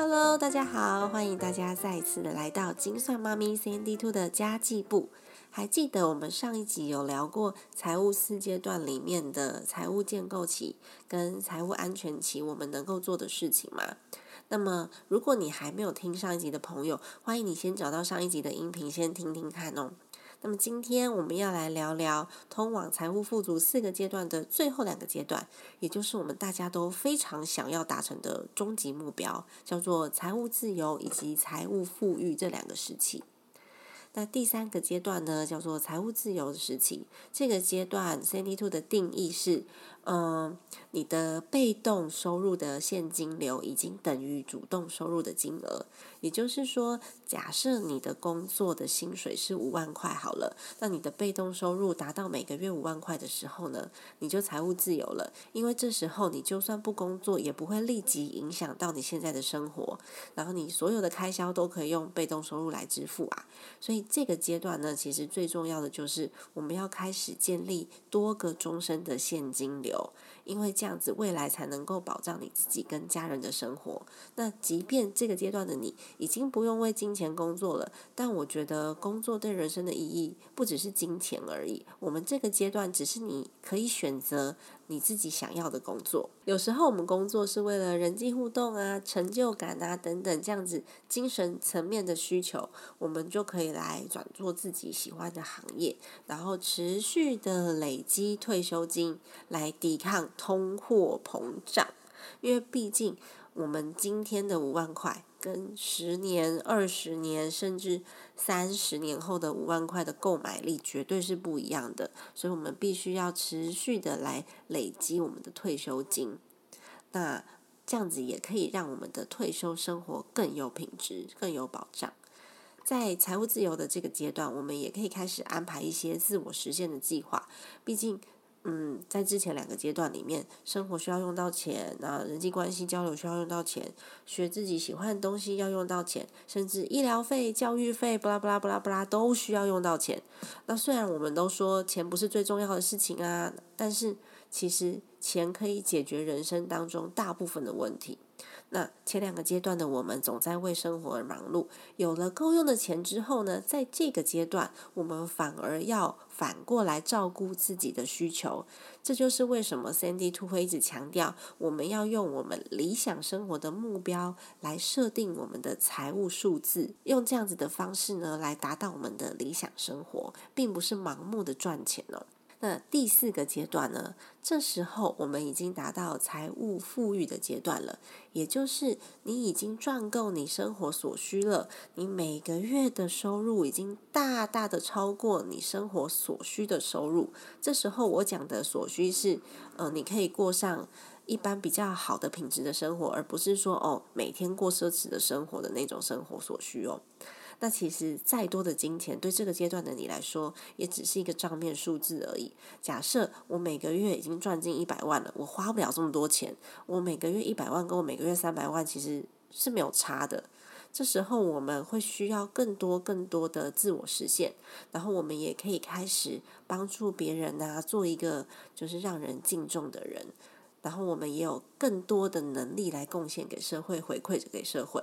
Hello，大家好，欢迎大家再一次的来到精算妈咪 CND Two 的家计部。还记得我们上一集有聊过财务四阶段里面的财务建构期跟财务安全期，我们能够做的事情吗？那么，如果你还没有听上一集的朋友，欢迎你先找到上一集的音频，先听听看哦。那么今天我们要来聊聊通往财务富足四个阶段的最后两个阶段，也就是我们大家都非常想要达成的终极目标，叫做财务自由以及财务富裕这两个时期。那第三个阶段呢，叫做财务自由的时期。这个阶段，CND Two 的定义是。嗯，你的被动收入的现金流已经等于主动收入的金额，也就是说，假设你的工作的薪水是五万块好了，那你的被动收入达到每个月五万块的时候呢，你就财务自由了，因为这时候你就算不工作，也不会立即影响到你现在的生活，然后你所有的开销都可以用被动收入来支付啊。所以这个阶段呢，其实最重要的就是我们要开始建立多个终身的现金流。因为这样子，未来才能够保障你自己跟家人的生活。那即便这个阶段的你已经不用为金钱工作了，但我觉得工作对人生的意义不只是金钱而已。我们这个阶段只是你可以选择。你自己想要的工作，有时候我们工作是为了人际互动啊、成就感啊等等这样子精神层面的需求，我们就可以来转做自己喜欢的行业，然后持续的累积退休金来抵抗通货膨胀，因为毕竟我们今天的五万块。跟十年、二十年，甚至三十年后的五万块的购买力绝对是不一样的，所以我们必须要持续的来累积我们的退休金。那这样子也可以让我们的退休生活更有品质、更有保障。在财务自由的这个阶段，我们也可以开始安排一些自我实现的计划，毕竟。嗯，在之前两个阶段里面，生活需要用到钱，啊人际关系交流需要用到钱，学自己喜欢的东西要用到钱，甚至医疗费、教育费，巴拉巴拉巴拉巴拉都需要用到钱。那虽然我们都说钱不是最重要的事情啊，但是其实钱可以解决人生当中大部分的问题。那前两个阶段的我们总在为生活而忙碌，有了够用的钱之后呢，在这个阶段，我们反而要反过来照顾自己的需求。这就是为什么 Sandy Two 会一直强调，我们要用我们理想生活的目标来设定我们的财务数字，用这样子的方式呢，来达到我们的理想生活，并不是盲目的赚钱哦。那第四个阶段呢？这时候我们已经达到财务富裕的阶段了，也就是你已经赚够你生活所需了，你每个月的收入已经大大的超过你生活所需的收入。这时候我讲的所需是，呃，你可以过上一般比较好的品质的生活，而不是说哦每天过奢侈的生活的那种生活所需哦。那其实再多的金钱，对这个阶段的你来说，也只是一个账面数字而已。假设我每个月已经赚进一百万了，我花不了这么多钱。我每个月一百万，跟我每个月三百万其实是没有差的。这时候我们会需要更多更多的自我实现，然后我们也可以开始帮助别人啊，做一个就是让人敬重的人。然后我们也有更多的能力来贡献给社会，回馈给社会。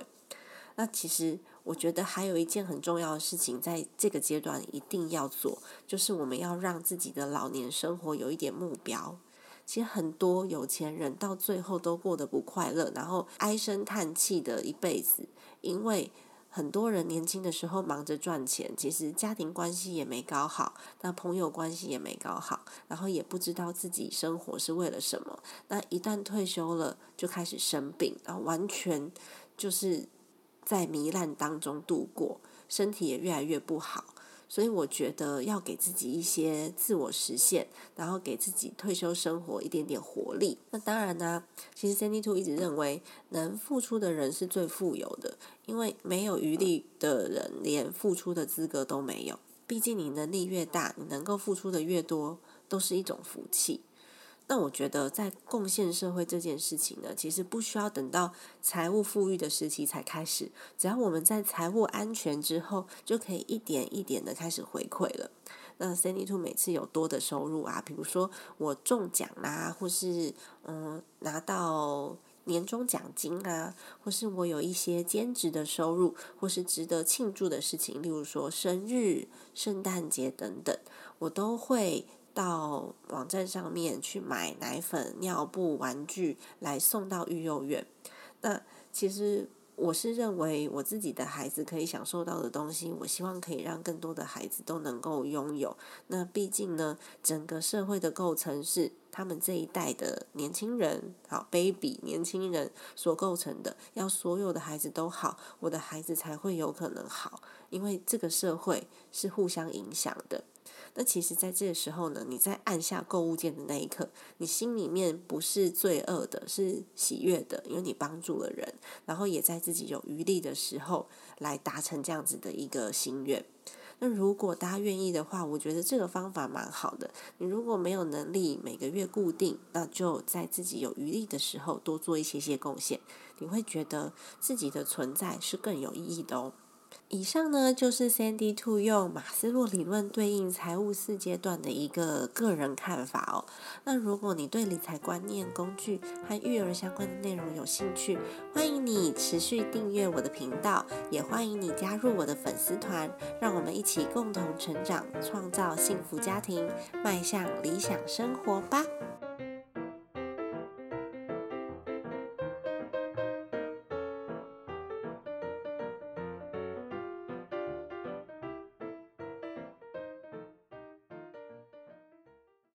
那其实我觉得还有一件很重要的事情，在这个阶段一定要做，就是我们要让自己的老年生活有一点目标。其实很多有钱人到最后都过得不快乐，然后唉声叹气的一辈子，因为很多人年轻的时候忙着赚钱，其实家庭关系也没搞好，那朋友关系也没搞好，然后也不知道自己生活是为了什么。那一旦退休了，就开始生病，然后完全就是。在糜烂当中度过，身体也越来越不好，所以我觉得要给自己一些自我实现，然后给自己退休生活一点点活力。那当然呢，其实 Sandy Two 一直认为，能付出的人是最富有的，因为没有余力的人连付出的资格都没有。毕竟你能力越大，你能够付出的越多，都是一种福气。那我觉得，在贡献社会这件事情呢，其实不需要等到财务富裕的时期才开始，只要我们在财务安全之后，就可以一点一点的开始回馈了。那 Sandy Two 每次有多的收入啊，比如说我中奖啦，或是嗯拿到年终奖金啊，或是我有一些兼职的收入，或是值得庆祝的事情，例如说生日、圣诞节等等，我都会到网站上面去买奶粉、尿布、玩具来送到育幼院。那其实。我是认为我自己的孩子可以享受到的东西，我希望可以让更多的孩子都能够拥有。那毕竟呢，整个社会的构成是他们这一代的年轻人，好 baby 年轻人所构成的。要所有的孩子都好，我的孩子才会有可能好，因为这个社会是互相影响的。那其实，在这个时候呢，你在按下购物键的那一刻，你心里面不是罪恶的，是喜悦的，因为你帮助了人，然后也在自己有余力的时候来达成这样子的一个心愿。那如果大家愿意的话，我觉得这个方法蛮好的。你如果没有能力每个月固定，那就在自己有余力的时候多做一些些贡献，你会觉得自己的存在是更有意义的哦。以上呢就是 Sandy Two 用马斯洛理论对应财务四阶段的一个个人看法哦。那如果你对理财观念、工具和育儿相关的内容有兴趣，欢迎你持续订阅我的频道，也欢迎你加入我的粉丝团，让我们一起共同成长，创造幸福家庭，迈向理想生活吧。